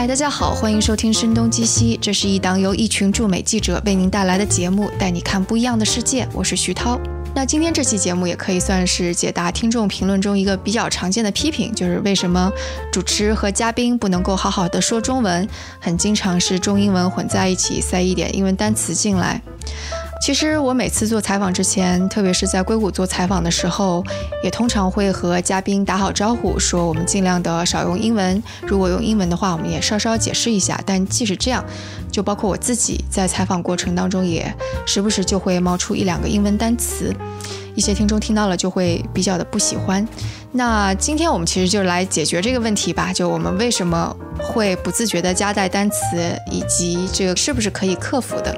嗨，大家好，欢迎收听《声东击西》，这是一档由一群驻美记者为您带来的节目，带你看不一样的世界。我是徐涛。那今天这期节目也可以算是解答听众评论中一个比较常见的批评，就是为什么主持和嘉宾不能够好好的说中文，很经常是中英文混在一起，塞一点英文单词进来。其实我每次做采访之前，特别是在硅谷做采访的时候，也通常会和嘉宾打好招呼，说我们尽量的少用英文，如果用英文的话，我们也稍稍解释一下。但即使这样，就包括我自己在采访过程当中，也时不时就会冒出一两个英文单词，一些听众听到了就会比较的不喜欢。那今天我们其实就来解决这个问题吧，就我们为什么会不自觉的夹带单词，以及这个是不是可以克服的？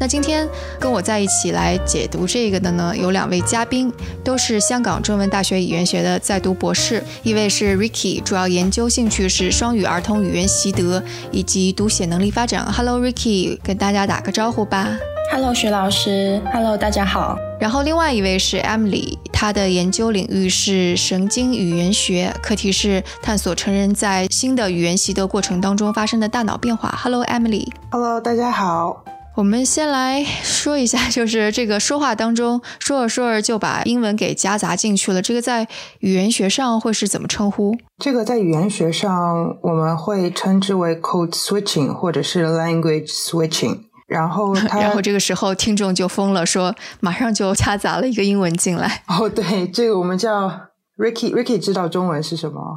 那今天跟我在一起来解读这个的呢，有两位嘉宾，都是香港中文大学语言学的在读博士，一位是 Ricky，主要研究兴趣是双语儿童语言习得以及读写能力发展。Hello Ricky，跟大家打个招呼吧。Hello，徐老师。Hello，大家好。然后另外一位是 Emily，她的研究领域是神经语言学，课题是探索成人在新的语言习得过程当中发生的大脑变化。Hello，Emily。Hello，大家好。我们先来说一下，就是这个说话当中说着说着就把英文给夹杂进去了，这个在语言学上会是怎么称呼？这个在语言学上我们会称之为 code switching，或者是 language switching。然后，然后 这个时候听众就疯了，说马上就夹杂了一个英文进来。哦，对，这个我们叫 Ricky，Ricky 知道中文是什么？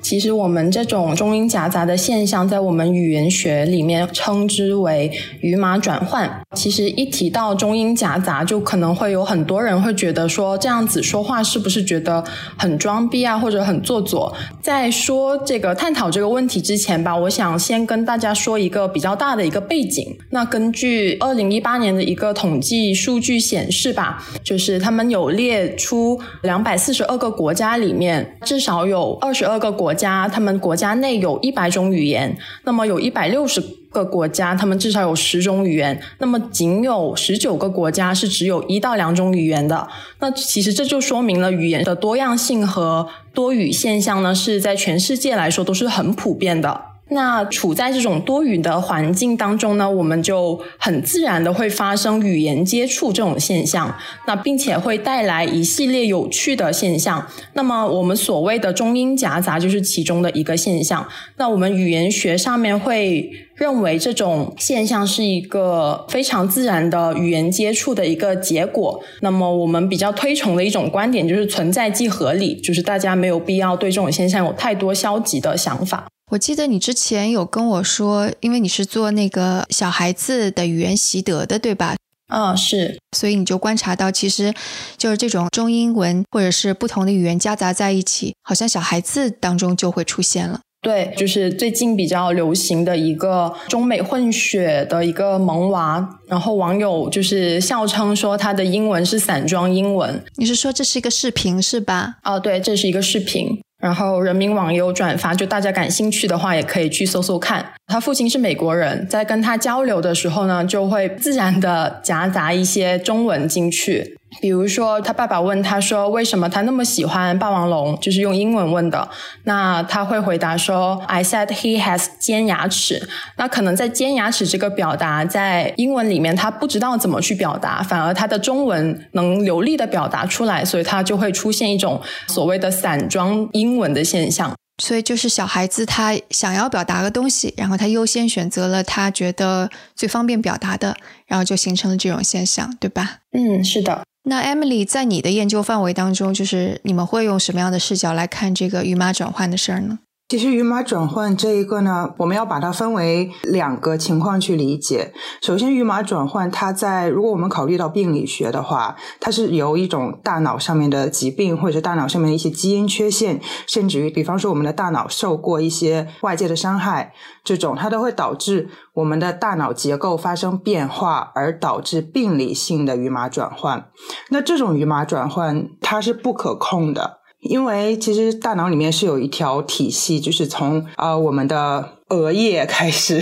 其实我们这种中英夹杂的现象，在我们语言学里面称之为语码转换。其实一提到中英夹杂，就可能会有很多人会觉得说，这样子说话是不是觉得很装逼啊，或者很做作？在说这个探讨这个问题之前吧，我想先跟大家说一个比较大的一个背景。那根据二零一八年的一个统计数据显示吧，就是他们有列出两百四十二个国家里面，至少有二十二个国。国家，他们国家内有一百种语言，那么有一百六十个国家，他们至少有十种语言，那么仅有十九个国家是只有一到两种语言的。那其实这就说明了语言的多样性和多语现象呢，是在全世界来说都是很普遍的。那处在这种多语的环境当中呢，我们就很自然的会发生语言接触这种现象，那并且会带来一系列有趣的现象。那么我们所谓的中英夹杂就是其中的一个现象。那我们语言学上面会认为这种现象是一个非常自然的语言接触的一个结果。那么我们比较推崇的一种观点就是存在即合理，就是大家没有必要对这种现象有太多消极的想法。我记得你之前有跟我说，因为你是做那个小孩子的语言习得的，对吧？嗯，是。所以你就观察到，其实就是这种中英文或者是不同的语言夹杂在一起，好像小孩子当中就会出现了。对，就是最近比较流行的一个中美混血的一个萌娃，然后网友就是笑称说他的英文是散装英文。你是说这是一个视频是吧？哦，对，这是一个视频。然后人民网有转发，就大家感兴趣的话，也可以去搜搜看。他父亲是美国人，在跟他交流的时候呢，就会自然的夹杂一些中文进去。比如说，他爸爸问他说：“为什么他那么喜欢霸王龙？”就是用英文问的。那他会回答说：“I said he has 尖牙齿。”那可能在尖牙齿这个表达，在英文里面他不知道怎么去表达，反而他的中文能流利的表达出来，所以他就会出现一种所谓的散装英文的现象。所以就是小孩子他想要表达个东西，然后他优先选择了他觉得最方便表达的，然后就形成了这种现象，对吧？嗯，是的。那 Emily 在你的研究范围当中，就是你们会用什么样的视角来看这个鱼马转换的事儿呢？其实语码转换这一个呢，我们要把它分为两个情况去理解。首先，语码转换它在如果我们考虑到病理学的话，它是由一种大脑上面的疾病，或者是大脑上面的一些基因缺陷，甚至于比方说我们的大脑受过一些外界的伤害，这种它都会导致我们的大脑结构发生变化，而导致病理性的语码转换。那这种语码转换它是不可控的。因为其实大脑里面是有一条体系，就是从啊我们的额叶开始，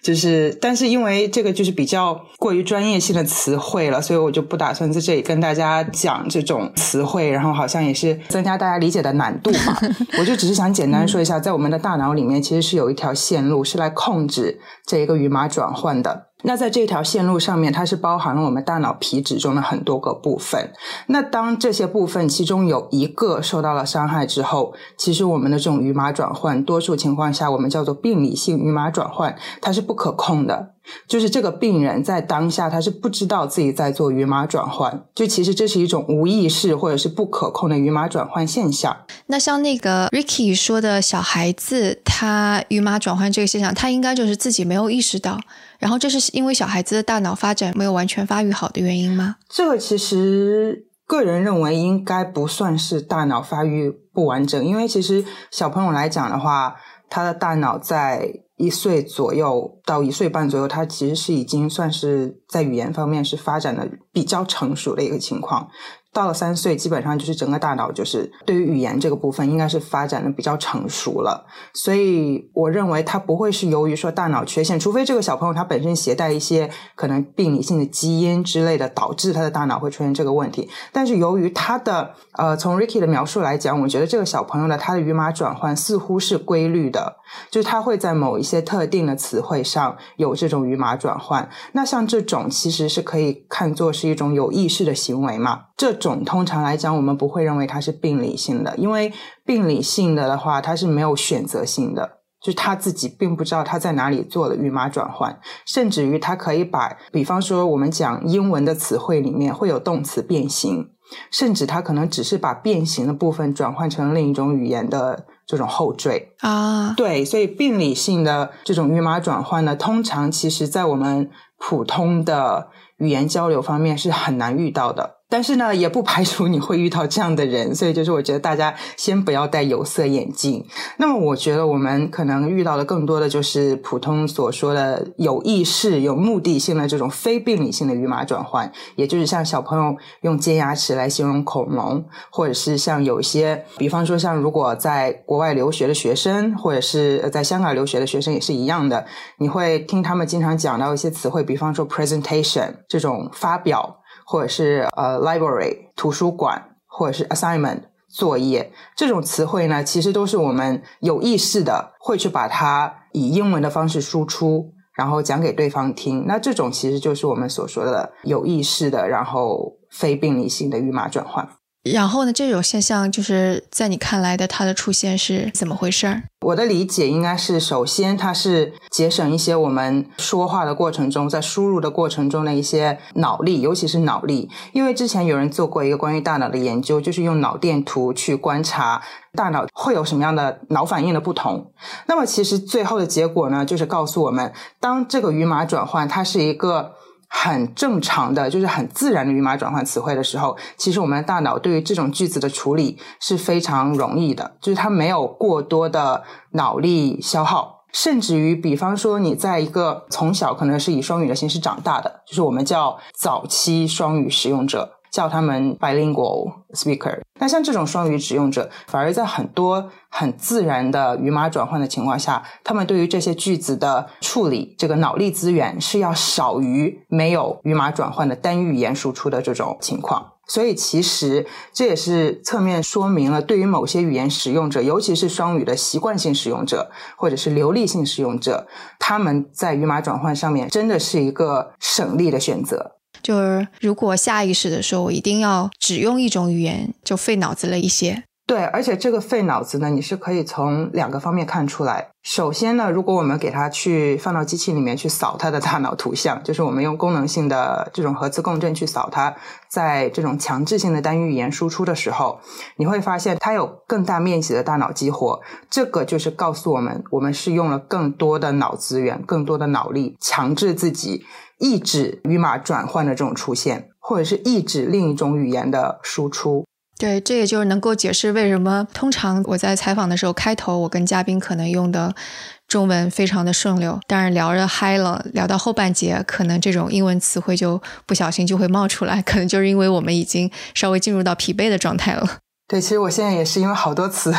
就是，但是因为这个就是比较过于专业性的词汇了，所以我就不打算在这里跟大家讲这种词汇，然后好像也是增加大家理解的难度嘛。我就只是想简单说一下，在我们的大脑里面其实是有一条线路是来控制这一个语码转换的。那在这条线路上面，它是包含了我们大脑皮质中的很多个部分。那当这些部分其中有一个受到了伤害之后，其实我们的这种语码转换，多数情况下我们叫做病理性语码转换，它是不可控的。就是这个病人在当下他是不知道自己在做语码转换，就其实这是一种无意识或者是不可控的语码转换现象。那像那个 Ricky 说的小孩子，他语码转换这个现象，他应该就是自己没有意识到。然后这是因为小孩子的大脑发展没有完全发育好的原因吗？这个其实个人认为应该不算是大脑发育不完整，因为其实小朋友来讲的话，他的大脑在一岁左右到一岁半左右，他其实是已经算是在语言方面是发展的比较成熟的一个情况。到了三岁，基本上就是整个大脑就是对于语言这个部分应该是发展的比较成熟了，所以我认为他不会是由于说大脑缺陷，除非这个小朋友他本身携带一些可能病理性的基因之类的，导致他的大脑会出现这个问题。但是由于他的呃，从 Ricky 的描述来讲，我觉得这个小朋友的他的语码转换似乎是规律的，就是他会在某一些特定的词汇上有这种语码转换。那像这种其实是可以看作是一种有意识的行为嘛？这种通常来讲，我们不会认为它是病理性的，因为病理性的的话，它是没有选择性的，就是他自己并不知道他在哪里做了语码转换，甚至于他可以把，比方说我们讲英文的词汇里面会有动词变形，甚至他可能只是把变形的部分转换成另一种语言的这种后缀啊。对，所以病理性的这种语码转换呢，通常其实在我们普通的语言交流方面是很难遇到的。但是呢，也不排除你会遇到这样的人，所以就是我觉得大家先不要戴有色眼镜。那么，我觉得我们可能遇到的更多的就是普通所说的有意识、有目的性的这种非病理性的语码转换，也就是像小朋友用尖牙齿来形容恐龙，或者是像有一些，比方说像如果在国外留学的学生，或者是在香港留学的学生也是一样的，你会听他们经常讲到一些词汇，比方说 presentation 这种发表。或者是呃，library 图书馆，或者是 assignment 作业这种词汇呢，其实都是我们有意识的会去把它以英文的方式输出，然后讲给对方听。那这种其实就是我们所说的有意识的，然后非病理性的语码转换。然后呢？这种现象就是在你看来的，它的出现是怎么回事儿？我的理解应该是，首先它是节省一些我们说话的过程中，在输入的过程中的一些脑力，尤其是脑力。因为之前有人做过一个关于大脑的研究，就是用脑电图去观察大脑会有什么样的脑反应的不同。那么其实最后的结果呢，就是告诉我们，当这个语码转换，它是一个。很正常的，就是很自然的语码转换词汇的时候，其实我们的大脑对于这种句子的处理是非常容易的，就是它没有过多的脑力消耗，甚至于，比方说你在一个从小可能是以双语的形式长大的，就是我们叫早期双语使用者。叫他们 bilingual speaker。那像这种双语使用者，反而在很多很自然的语码转换的情况下，他们对于这些句子的处理，这个脑力资源是要少于没有语码转换的单语言输出的这种情况。所以，其实这也是侧面说明了，对于某些语言使用者，尤其是双语的习惯性使用者，或者是流利性使用者，他们在语码转换上面真的是一个省力的选择。就是如果下意识的时候，我一定要只用一种语言，就费脑子了一些。对，而且这个费脑子呢，你是可以从两个方面看出来。首先呢，如果我们给它去放到机器里面去扫它的大脑图像，就是我们用功能性的这种核磁共振去扫它，在这种强制性的单语语言输出的时候，你会发现它有更大面积的大脑激活。这个就是告诉我们，我们是用了更多的脑资源、更多的脑力，强制自己。抑制语码转换的这种出现，或者是抑制另一种语言的输出。对，这也就是能够解释为什么通常我在采访的时候，开头我跟嘉宾可能用的中文非常的顺溜，但是聊着嗨了，聊到后半节，可能这种英文词汇就不小心就会冒出来，可能就是因为我们已经稍微进入到疲惫的状态了。对，其实我现在也是因为好多词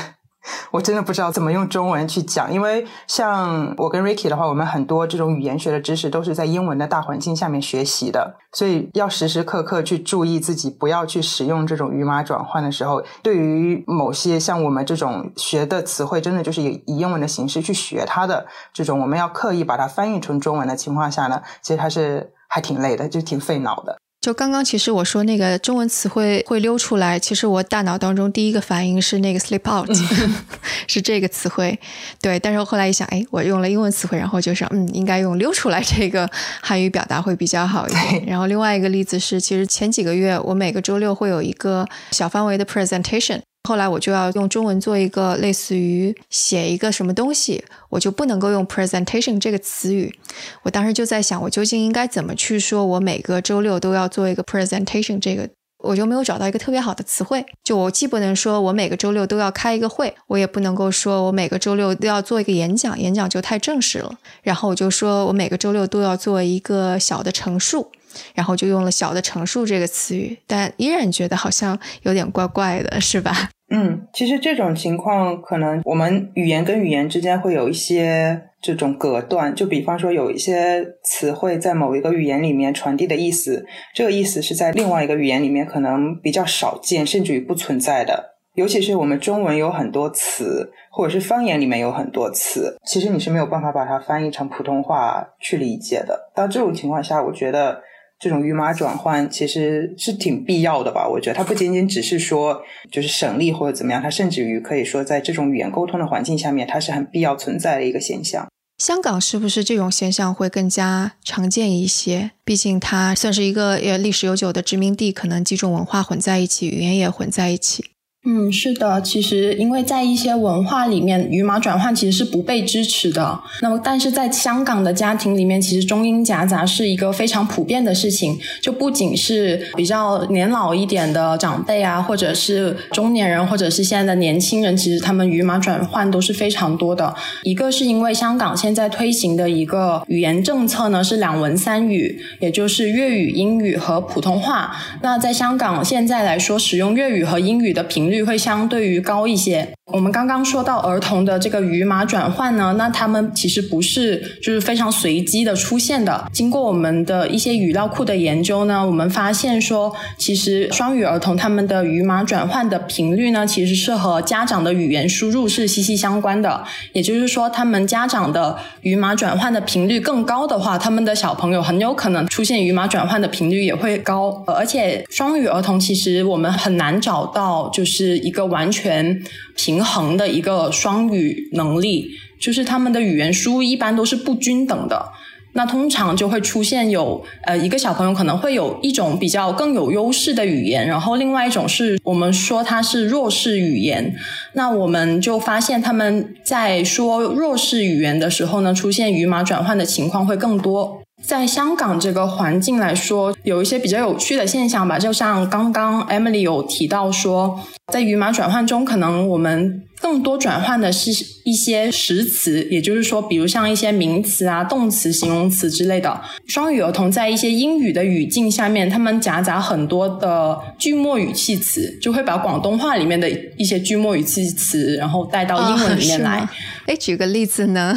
我真的不知道怎么用中文去讲，因为像我跟 Ricky 的话，我们很多这种语言学的知识都是在英文的大环境下面学习的，所以要时时刻刻去注意自己，不要去使用这种语码转换的时候，对于某些像我们这种学的词汇，真的就是以以英文的形式去学它的这种，我们要刻意把它翻译成中文的情况下呢，其实它是还挺累的，就挺费脑的。就刚刚，其实我说那个中文词汇会溜出来，其实我大脑当中第一个反应是那个 slip out，是这个词汇。对，但是我后来一想，哎，我用了英文词汇，然后就是嗯，应该用溜出来这个汉语表达会比较好一点。然后另外一个例子是，其实前几个月我每个周六会有一个小范围的 presentation。后来我就要用中文做一个类似于写一个什么东西，我就不能够用 presentation 这个词语。我当时就在想，我究竟应该怎么去说？我每个周六都要做一个 presentation，这个我就没有找到一个特别好的词汇。就我既不能说我每个周六都要开一个会，我也不能够说我每个周六都要做一个演讲，演讲就太正式了。然后我就说我每个周六都要做一个小的陈述。然后就用了“小的陈述”这个词语，但依然觉得好像有点怪怪的，是吧？嗯，其实这种情况可能我们语言跟语言之间会有一些这种隔断，就比方说有一些词汇在某一个语言里面传递的意思，这个意思是在另外一个语言里面可能比较少见，甚至于不存在的。尤其是我们中文有很多词，或者是方言里面有很多词，其实你是没有办法把它翻译成普通话去理解的。到这种情况下，我觉得。这种语码转换其实是挺必要的吧？我觉得它不仅仅只是说就是省力或者怎么样，它甚至于可以说在这种语言沟通的环境下面，它是很必要存在的一个现象。香港是不是这种现象会更加常见一些？毕竟它算是一个呃历史悠久的殖民地，可能几种文化混在一起，语言也混在一起。嗯，是的，其实因为在一些文化里面，语码转换其实是不被支持的。那么，但是在香港的家庭里面，其实中英夹杂是一个非常普遍的事情。就不仅是比较年老一点的长辈啊，或者是中年人，或者是现在的年轻人，其实他们语码转换都是非常多的。一个是因为香港现在推行的一个语言政策呢，是两文三语，也就是粤语、英语和普通话。那在香港现在来说，使用粤语和英语的频率。率会相对于高一些。我们刚刚说到儿童的这个语码转换呢，那他们其实不是就是非常随机的出现的。经过我们的一些语料库的研究呢，我们发现说，其实双语儿童他们的语码转换的频率呢，其实是和家长的语言输入是息息相关的。也就是说，他们家长的语码转换的频率更高的话，他们的小朋友很有可能出现语码转换的频率也会高。而且，双语儿童其实我们很难找到就是一个完全。平衡的一个双语能力，就是他们的语言输入一般都是不均等的。那通常就会出现有呃一个小朋友可能会有一种比较更有优势的语言，然后另外一种是我们说它是弱势语言。那我们就发现他们在说弱势语言的时候呢，出现语码转换的情况会更多。在香港这个环境来说，有一些比较有趣的现象吧，就像刚刚 Emily 有提到说，在语码转换中，可能我们更多转换的是一些实词，也就是说，比如像一些名词啊、动词、形容词之类的。双语儿童在一些英语的语境下面，他们夹杂很多的句末语气词，就会把广东话里面的一些句末语气词，然后带到英文里面来。哎，举个例子呢？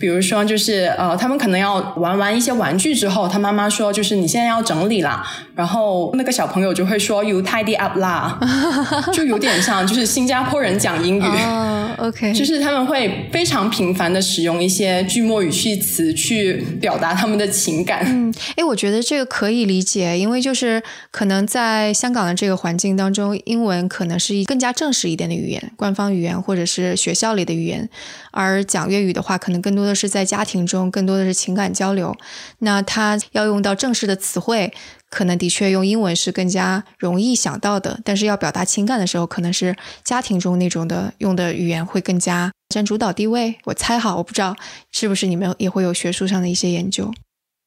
比如说，就是呃，他们可能要玩完一些玩具之后，他妈妈说，就是你现在要整理啦，然后那个小朋友就会说 “you tidy up 啦”，就有点像就是新加坡人讲英语。OK，就是他们会非常频繁的使用一些句末语气词去表达他们的情感。嗯，哎，我觉得这个可以理解，因为就是可能在香港的这个环境当中，英文可能是更加正式一点的语言，官方语言或者是学校里的语言，而讲粤语的话，可能更多的。是在家庭中，更多的是情感交流。那他要用到正式的词汇，可能的确用英文是更加容易想到的。但是要表达情感的时候，可能是家庭中那种的用的语言会更加占主导地位。我猜哈，我不知道是不是你们也会有学术上的一些研究。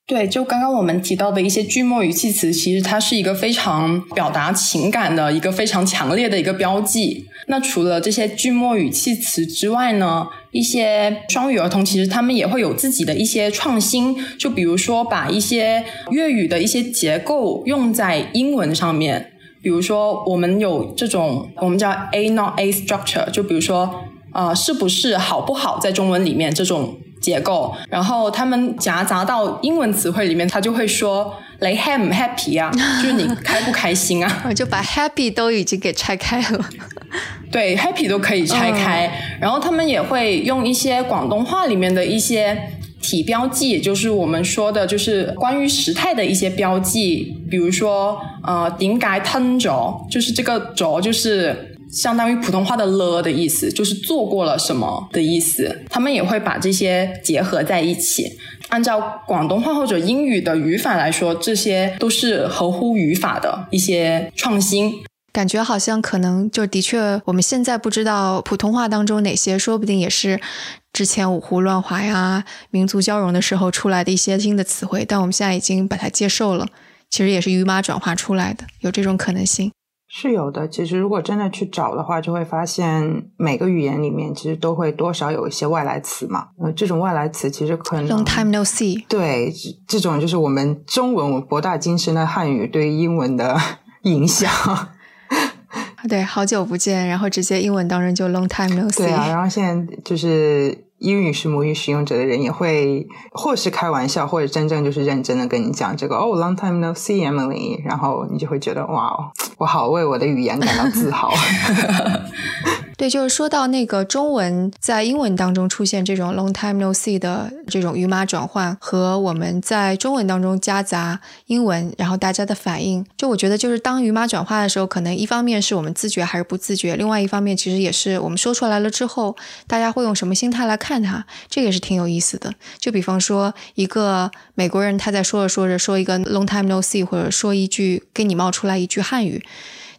对，就刚刚我们提到的一些句末语气词，其实它是一个非常表达情感的一个非常强烈的一个标记。那除了这些句末语气词之外呢，一些双语儿童其实他们也会有自己的一些创新，就比如说把一些粤语的一些结构用在英文上面。比如说我们有这种我们叫 A not A structure，就比如说啊是不是好不好在中文里面这种结构，然后他们夹杂到英文词汇里面，他就会说。雷 h a m happy 啊，就是你开不开心啊？我就把 happy 都已经给拆开了。对，happy 都可以拆开。然后他们也会用一些广东话里面的一些体标记，也就是我们说的，就是关于时态的一些标记。比如说，呃，顶改吞着，就是这个着，就是相当于普通话的了的意思，就是做过了什么的意思。他们也会把这些结合在一起。按照广东话或者英语的语法来说，这些都是合乎语法的一些创新。感觉好像可能就的确，我们现在不知道普通话当中哪些，说不定也是之前五胡乱华呀、民族交融的时候出来的一些新的词汇，但我们现在已经把它接受了。其实也是语码转化出来的，有这种可能性。是有的，其实如果真的去找的话，就会发现每个语言里面其实都会多少有一些外来词嘛。呃，这种外来词其实可能 long time no see。对，这种就是我们中文博大精深的汉语对英文的 影响。对，好久不见，然后直接英文当中就 long time no see。对啊，然后现在就是。英语是母语使用者的人也会，或是开玩笑，或者真正就是认真的跟你讲这个哦，long time no see Emily，然后你就会觉得哇哦，我好为我的语言感到自豪。对，就是说到那个中文在英文当中出现这种 long time no see 的这种语码转换，和我们在中文当中夹杂英文，然后大家的反应，就我觉得就是当语码转化的时候，可能一方面是我们自觉还是不自觉，另外一方面其实也是我们说出来了之后，大家会用什么心态来看它，这个也是挺有意思的。就比方说一个美国人他在说着说着说一个 long time no see，或者说一句给你冒出来一句汉语。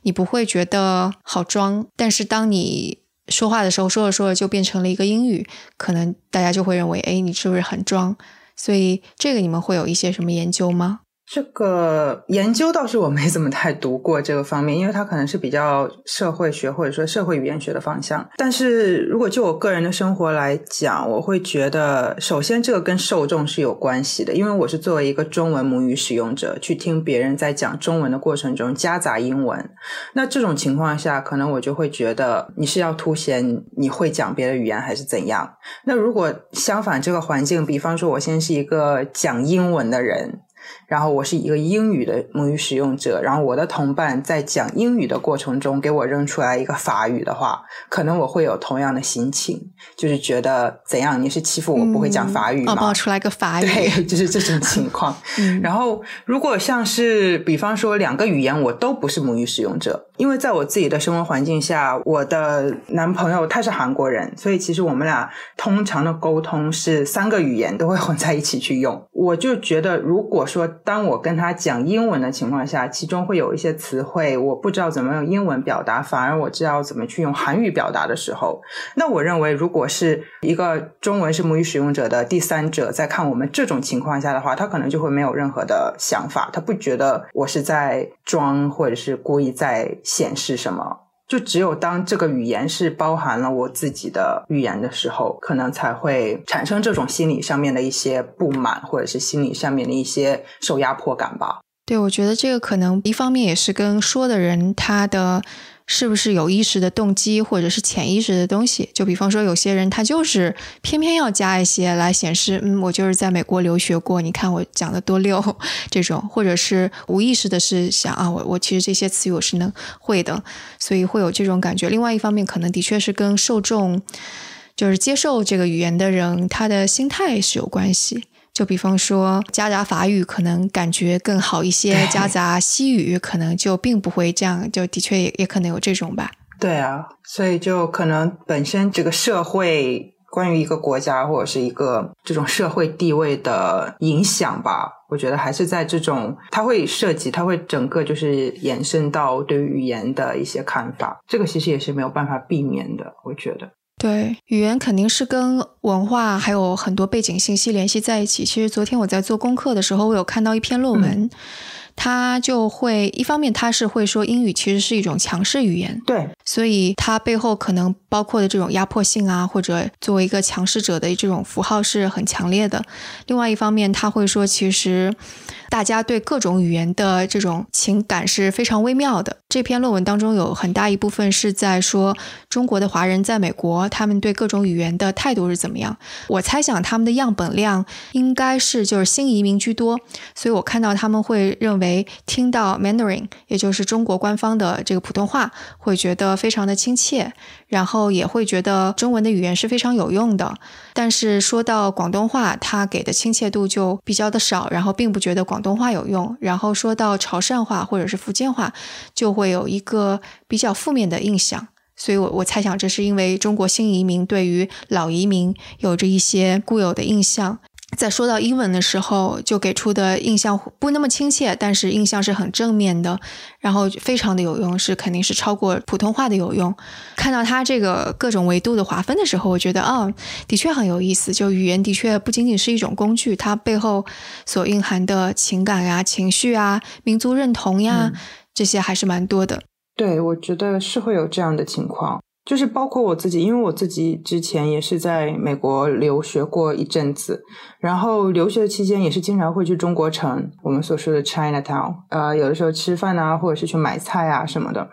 你不会觉得好装，但是当你说话的时候，说着说着就变成了一个英语，可能大家就会认为，哎，你是不是很装？所以这个你们会有一些什么研究吗？这个研究倒是我没怎么太读过这个方面，因为它可能是比较社会学或者说社会语言学的方向。但是如果就我个人的生活来讲，我会觉得，首先这个跟受众是有关系的，因为我是作为一个中文母语使用者去听别人在讲中文的过程中夹杂英文，那这种情况下，可能我就会觉得你是要凸显你会讲别的语言还是怎样。那如果相反这个环境，比方说我现在是一个讲英文的人。然后我是一个英语的母语使用者，然后我的同伴在讲英语的过程中给我扔出来一个法语的话，可能我会有同样的心情，就是觉得怎样？你是欺负我不会讲法语吗？爆出来个法语，对，就是这种情况。然后如果像是比方说两个语言我都不是母语使用者，因为在我自己的生活环境下，我的男朋友他是韩国人，所以其实我们俩通常的沟通是三个语言都会混在一起去用。我就觉得如果说当我跟他讲英文的情况下，其中会有一些词汇我不知道怎么用英文表达，反而我知道怎么去用韩语表达的时候，那我认为，如果是一个中文是母语使用者的第三者在看我们这种情况下的话，他可能就会没有任何的想法，他不觉得我是在装或者是故意在显示什么。就只有当这个语言是包含了我自己的语言的时候，可能才会产生这种心理上面的一些不满，或者是心理上面的一些受压迫感吧。对，我觉得这个可能一方面也是跟说的人他的。是不是有意识的动机，或者是潜意识的东西？就比方说，有些人他就是偏偏要加一些来显示，嗯，我就是在美国留学过，你看我讲的多溜，这种，或者是无意识的是想啊，我我其实这些词语我是能会的，所以会有这种感觉。另外一方面，可能的确是跟受众，就是接受这个语言的人他的心态是有关系。就比方说，夹杂法语可能感觉更好一些，夹杂西语可能就并不会这样，就的确也也可能有这种吧。对啊，所以就可能本身这个社会关于一个国家或者是一个这种社会地位的影响吧，我觉得还是在这种它会涉及，它会整个就是延伸到对于语言的一些看法，这个其实也是没有办法避免的，我觉得。对，语言肯定是跟文化还有很多背景信息联系在一起。其实昨天我在做功课的时候，我有看到一篇论文，他就会一方面他是会说英语其实是一种强势语言，对，所以它背后可能包括的这种压迫性啊，或者作为一个强势者的这种符号是很强烈的。另外一方面，他会说其实。大家对各种语言的这种情感是非常微妙的。这篇论文当中有很大一部分是在说中国的华人在美国，他们对各种语言的态度是怎么样。我猜想他们的样本量应该是就是新移民居多，所以我看到他们会认为听到 Mandarin，也就是中国官方的这个普通话，会觉得非常的亲切。然后也会觉得中文的语言是非常有用的，但是说到广东话，他给的亲切度就比较的少，然后并不觉得广东话有用。然后说到潮汕话或者是福建话，就会有一个比较负面的印象。所以，我我猜想这是因为中国新移民对于老移民有着一些固有的印象。在说到英文的时候，就给出的印象不那么亲切，但是印象是很正面的，然后非常的有用，是肯定是超过普通话的有用。看到它这个各种维度的划分的时候，我觉得哦，的确很有意思。就语言的确不仅仅是一种工具，它背后所蕴含的情感呀、情绪啊、民族认同呀，这些还是蛮多的。对，我觉得是会有这样的情况。就是包括我自己，因为我自己之前也是在美国留学过一阵子，然后留学的期间也是经常会去中国城，我们所说的 Chinatown，呃，有的时候吃饭啊，或者是去买菜啊什么的。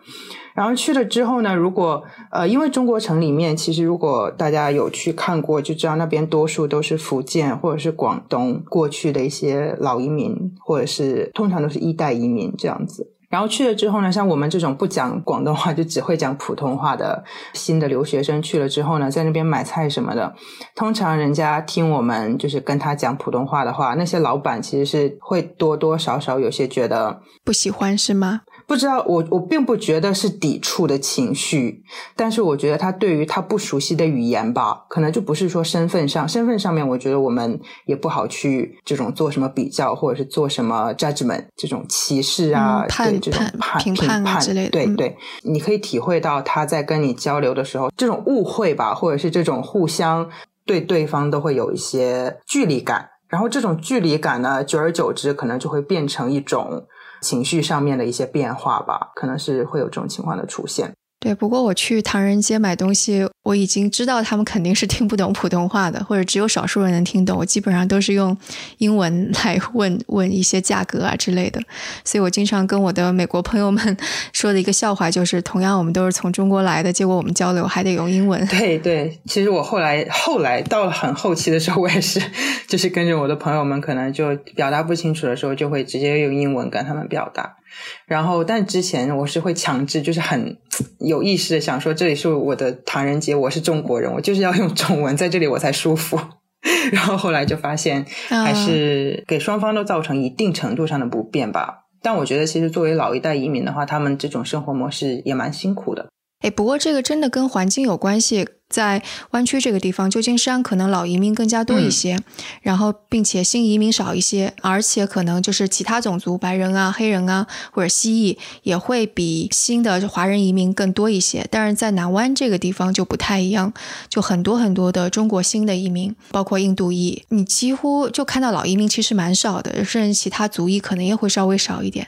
然后去了之后呢，如果呃，因为中国城里面，其实如果大家有去看过，就知道那边多数都是福建或者是广东过去的一些老移民，或者是通常都是一代移民这样子。然后去了之后呢，像我们这种不讲广东话就只会讲普通话的新的留学生去了之后呢，在那边买菜什么的，通常人家听我们就是跟他讲普通话的话，那些老板其实是会多多少少有些觉得不喜欢，是吗？不知道，我我并不觉得是抵触的情绪，但是我觉得他对于他不熟悉的语言吧，可能就不是说身份上，身份上面，我觉得我们也不好去这种做什么比较，或者是做什么 judgment 这种歧视啊，判这种判评判之类的。对对，你可以体会到他在跟你交流的时候，这种误会吧，或者是这种互相对对方都会有一些距离感，然后这种距离感呢，久而久之，可能就会变成一种。情绪上面的一些变化吧，可能是会有这种情况的出现。对，不过我去唐人街买东西，我已经知道他们肯定是听不懂普通话的，或者只有少数人能听懂。我基本上都是用英文来问问一些价格啊之类的。所以我经常跟我的美国朋友们 说的一个笑话就是：同样我们都是从中国来的，结果我们交流还得用英文。对对，其实我后来后来到了很后期的时候，我也是就是跟着我的朋友们，可能就表达不清楚的时候，就会直接用英文跟他们表达。然后，但之前我是会强制，就是很有意识的想说，这里是我的唐人街，我是中国人，我就是要用中文，在这里我才舒服。然后后来就发现，还是给双方都造成一定程度上的不便吧。但我觉得，其实作为老一代移民的话，他们这种生活模式也蛮辛苦的。哎，不过这个真的跟环境有关系。在湾区这个地方，旧金山可能老移民更加多一些，然后并且新移民少一些，而且可能就是其他种族，白人啊、黑人啊或者蜥蜴也会比新的华人移民更多一些。但是在南湾这个地方就不太一样，就很多很多的中国新的移民，包括印度裔，你几乎就看到老移民其实蛮少的，甚至其他族裔可能也会稍微少一点。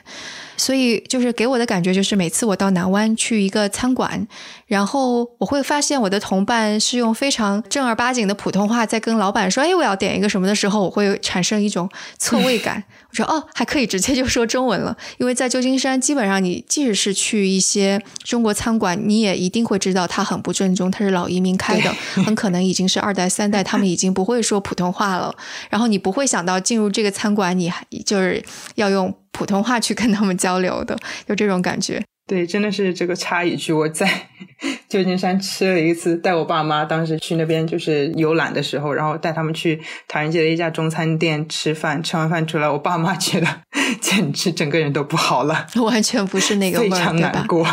所以就是给我的感觉就是，每次我到南湾去一个餐馆，然后我会发现我的同伴是用非常正儿八经的普通话在跟老板说：“哎，我要点一个什么的时候，我会产生一种错位感。我说：“哦，还可以直接就说中文了。”因为在旧金山，基本上你即使是去一些中国餐馆，你也一定会知道它很不正宗，它是老移民开的，很可能已经是二代三代，他们已经不会说普通话了。然后你不会想到进入这个餐馆，你还就是要用。普通话去跟他们交流的，有这种感觉。对，真的是这个插一句，我在 旧金山吃了一次，带我爸妈当时去那边就是游览的时候，然后带他们去唐人街的一家中餐店吃饭，吃完饭出来，我爸妈觉得 简直整个人都不好了，完全不是那个味儿，非常难过。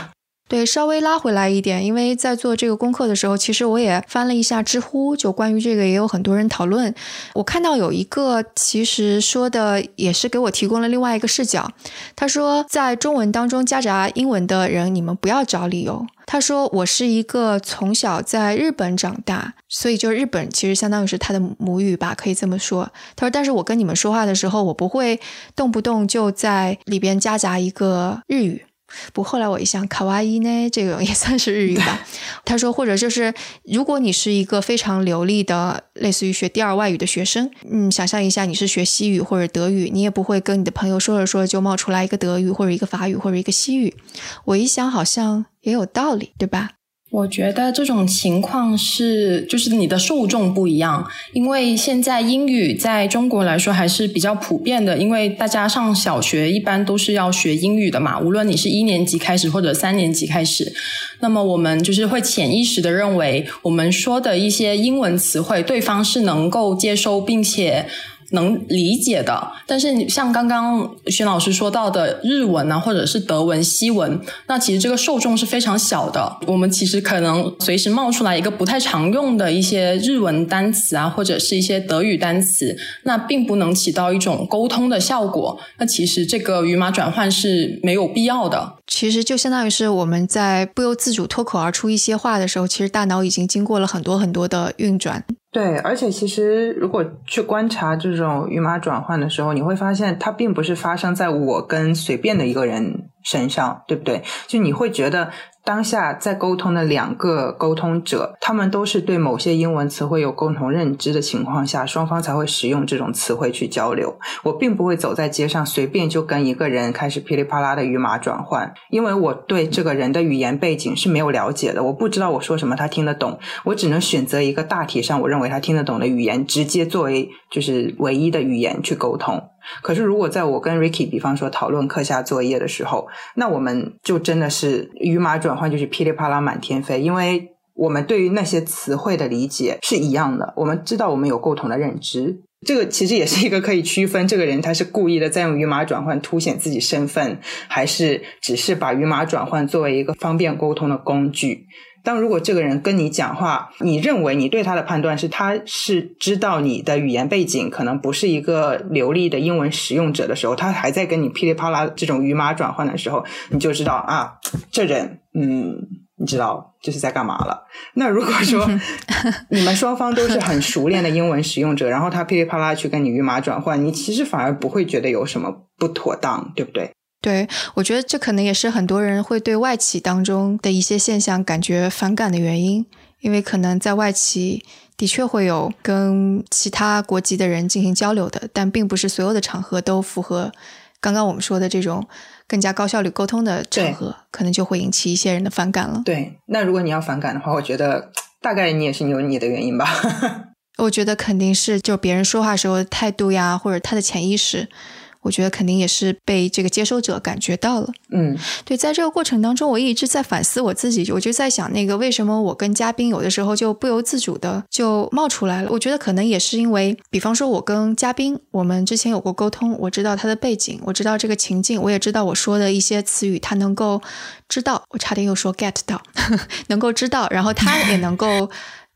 对，稍微拉回来一点，因为在做这个功课的时候，其实我也翻了一下知乎，就关于这个也有很多人讨论。我看到有一个其实说的也是给我提供了另外一个视角。他说，在中文当中夹杂英文的人，你们不要找理由。他说，我是一个从小在日本长大，所以就日本其实相当于是他的母语吧，可以这么说。他说，但是我跟你们说话的时候，我不会动不动就在里边夹杂一个日语。不，后来我一想，卡哇伊呢，这个也算是日语吧。他说，或者就是，如果你是一个非常流利的，类似于学第二外语的学生，嗯，想象一下，你是学西语或者德语，你也不会跟你的朋友说着说着就冒出来一个德语或者一个法语或者一个西语。我一想，好像也有道理，对吧？我觉得这种情况是，就是你的受众不一样，因为现在英语在中国来说还是比较普遍的，因为大家上小学一般都是要学英语的嘛，无论你是一年级开始或者三年级开始，那么我们就是会潜意识的认为，我们说的一些英文词汇，对方是能够接收并且。能理解的，但是你像刚刚徐老师说到的日文啊，或者是德文、西文，那其实这个受众是非常小的。我们其实可能随时冒出来一个不太常用的一些日文单词啊，或者是一些德语单词，那并不能起到一种沟通的效果。那其实这个语码转换是没有必要的。其实就相当于是我们在不由自主脱口而出一些话的时候，其实大脑已经经过了很多很多的运转。对，而且其实如果去观察这种语码转换的时候，你会发现它并不是发生在我跟随便的一个人身上，对不对？就你会觉得。当下在沟通的两个沟通者，他们都是对某些英文词汇有共同认知的情况下，双方才会使用这种词汇去交流。我并不会走在街上随便就跟一个人开始噼里啪啦的语码转换，因为我对这个人的语言背景是没有了解的，我不知道我说什么他听得懂，我只能选择一个大体上我认为他听得懂的语言，直接作为就是唯一的语言去沟通。可是，如果在我跟 Ricky 比方说讨论课下作业的时候，那我们就真的是语码转换就是噼里啪啦满天飞，因为我们对于那些词汇的理解是一样的，我们知道我们有共同的认知。这个其实也是一个可以区分这个人他是故意的在用语码转换凸显自己身份，还是只是把语码转换作为一个方便沟通的工具。当如果这个人跟你讲话，你认为你对他的判断是他是知道你的语言背景，可能不是一个流利的英文使用者的时候，他还在跟你噼里啪啦这种语码转换的时候，你就知道啊，这人嗯，你知道这是在干嘛了。那如果说 你们双方都是很熟练的英文使用者，然后他噼里啪啦去跟你语码转换，你其实反而不会觉得有什么不妥当，对不对？对，我觉得这可能也是很多人会对外企当中的一些现象感觉反感的原因，因为可能在外企的确会有跟其他国籍的人进行交流的，但并不是所有的场合都符合刚刚我们说的这种更加高效率沟通的场合，可能就会引起一些人的反感了。对，那如果你要反感的话，我觉得大概你也是有你的原因吧。我觉得肯定是就别人说话时候的态度呀，或者他的潜意识。我觉得肯定也是被这个接收者感觉到了，嗯，对，在这个过程当中，我一直在反思我自己，我就在想，那个为什么我跟嘉宾有的时候就不由自主的就冒出来了？我觉得可能也是因为，比方说，我跟嘉宾，我们之前有过沟通，我知道他的背景，我知道这个情境，我也知道我说的一些词语，他能够知道，我差点又说 get 到，能够知道，然后他也能够。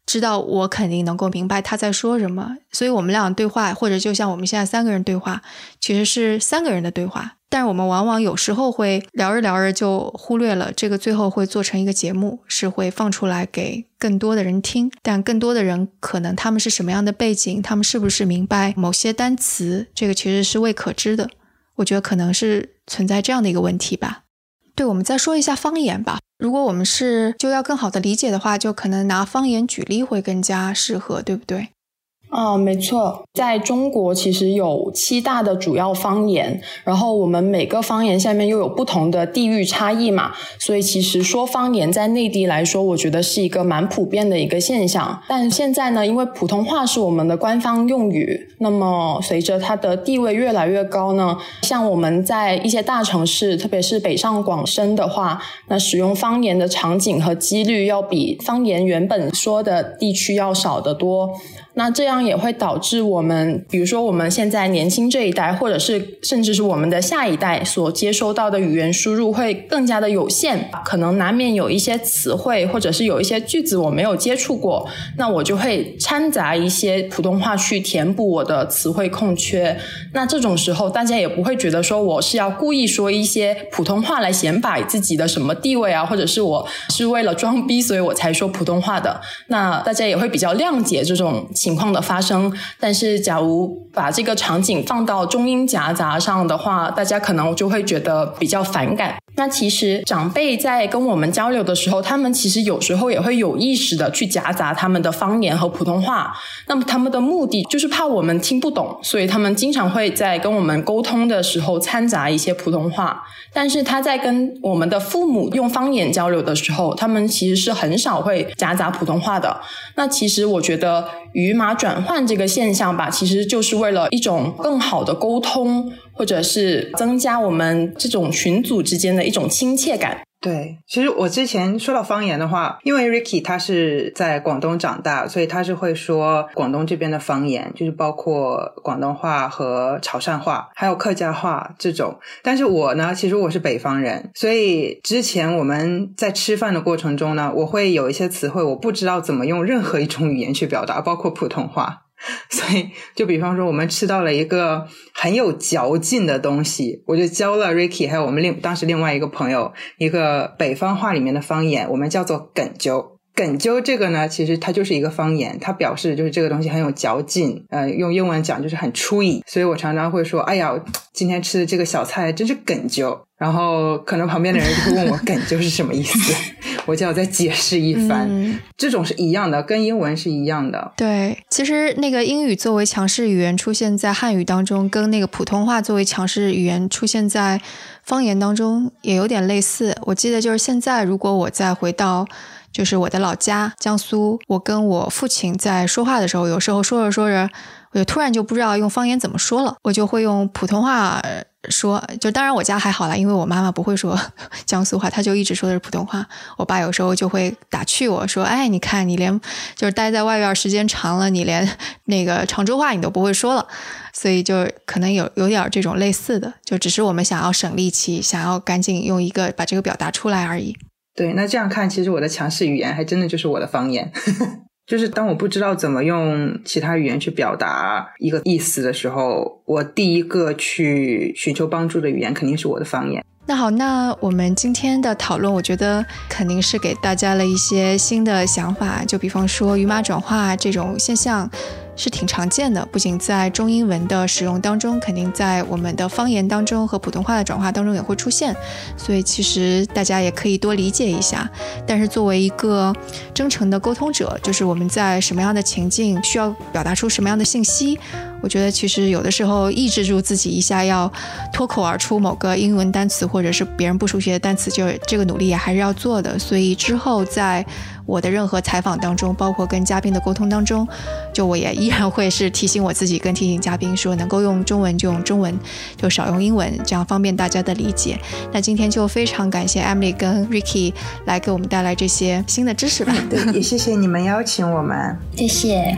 知道我肯定能够明白他在说什么，所以我们俩对话，或者就像我们现在三个人对话，其实是三个人的对话。但是我们往往有时候会聊着聊着就忽略了这个，最后会做成一个节目，是会放出来给更多的人听。但更多的人可能他们是什么样的背景，他们是不是明白某些单词，这个其实是未可知的。我觉得可能是存在这样的一个问题吧。对，我们再说一下方言吧。如果我们是就要更好的理解的话，就可能拿方言举例会更加适合，对不对？啊，没错，在中国其实有七大的主要方言，然后我们每个方言下面又有不同的地域差异嘛，所以其实说方言在内地来说，我觉得是一个蛮普遍的一个现象。但现在呢，因为普通话是我们的官方用语，那么随着它的地位越来越高呢，像我们在一些大城市，特别是北上广深的话，那使用方言的场景和几率要比方言原本说的地区要少得多。那这样。也会导致我们，比如说我们现在年轻这一代，或者是甚至是我们的下一代所接收到的语言输入会更加的有限，可能难免有一些词汇或者是有一些句子我没有接触过，那我就会掺杂一些普通话去填补我的词汇空缺。那这种时候，大家也不会觉得说我是要故意说一些普通话来显摆自己的什么地位啊，或者是我是为了装逼，所以我才说普通话的。那大家也会比较谅解这种情况的发生。但是，假如把这个场景放到中英夹杂上的话，大家可能就会觉得比较反感。那其实长辈在跟我们交流的时候，他们其实有时候也会有意识的去夹杂他们的方言和普通话。那么他们的目的就是怕我们听不懂，所以他们经常会在跟我们沟通的时候掺杂一些普通话。但是他在跟我们的父母用方言交流的时候，他们其实是很少会夹杂普通话的。那其实我觉得语码转换这个现象吧，其实就是为了一种更好的沟通。或者是增加我们这种群组之间的一种亲切感。对，其实我之前说到方言的话，因为 Ricky 他是在广东长大，所以他是会说广东这边的方言，就是包括广东话和潮汕话，还有客家话这种。但是我呢，其实我是北方人，所以之前我们在吃饭的过程中呢，我会有一些词汇我不知道怎么用任何一种语言去表达，包括普通话。所以，就比方说，我们吃到了一个很有嚼劲的东西，我就教了 Ricky，还有我们另当时另外一个朋友一个北方话里面的方言，我们叫做“梗揪”。梗揪这个呢，其实它就是一个方言，它表示就是这个东西很有嚼劲。呃，用英文讲就是很 chewy。所以我常常会说：“哎呀，今天吃的这个小菜真是梗揪。”然后可能旁边的人就会问我“梗揪”是什么意思，我就要再解释一番。这种是一样的，跟英文是一样的。对，其实那个英语作为强势语言出现在汉语当中，跟那个普通话作为强势语言出现在方言当中也有点类似。我记得就是现在，如果我再回到。就是我的老家江苏，我跟我父亲在说话的时候，有时候说着说着，我就突然就不知道用方言怎么说了，我就会用普通话说。就当然我家还好啦，因为我妈妈不会说 江苏话，她就一直说的是普通话。我爸有时候就会打趣我说：“哎，你看你连就是待在外边时间长了，你连 那个常州话你都不会说了。”所以就可能有有点这种类似的，就只是我们想要省力气，想要赶紧用一个把这个表达出来而已。对，那这样看，其实我的强势语言还真的就是我的方言。就是当我不知道怎么用其他语言去表达一个意思的时候，我第一个去寻求帮助的语言肯定是我的方言。那好，那我们今天的讨论，我觉得肯定是给大家了一些新的想法。就比方说语码转化这种现象。是挺常见的，不仅在中英文的使用当中，肯定在我们的方言当中和普通话的转化当中也会出现，所以其实大家也可以多理解一下。但是作为一个真诚的沟通者，就是我们在什么样的情境需要表达出什么样的信息，我觉得其实有的时候抑制住自己一下要脱口而出某个英文单词或者是别人不熟悉的单词，就这个努力也还是要做的。所以之后在。我的任何采访当中，包括跟嘉宾的沟通当中，就我也依然会是提醒我自己，跟提醒嘉宾说，能够用中文就用中文，就少用英文，这样方便大家的理解。那今天就非常感谢 Emily 跟 Ricky 来给我们带来这些新的知识吧。对，也谢谢你们邀请我们，谢谢。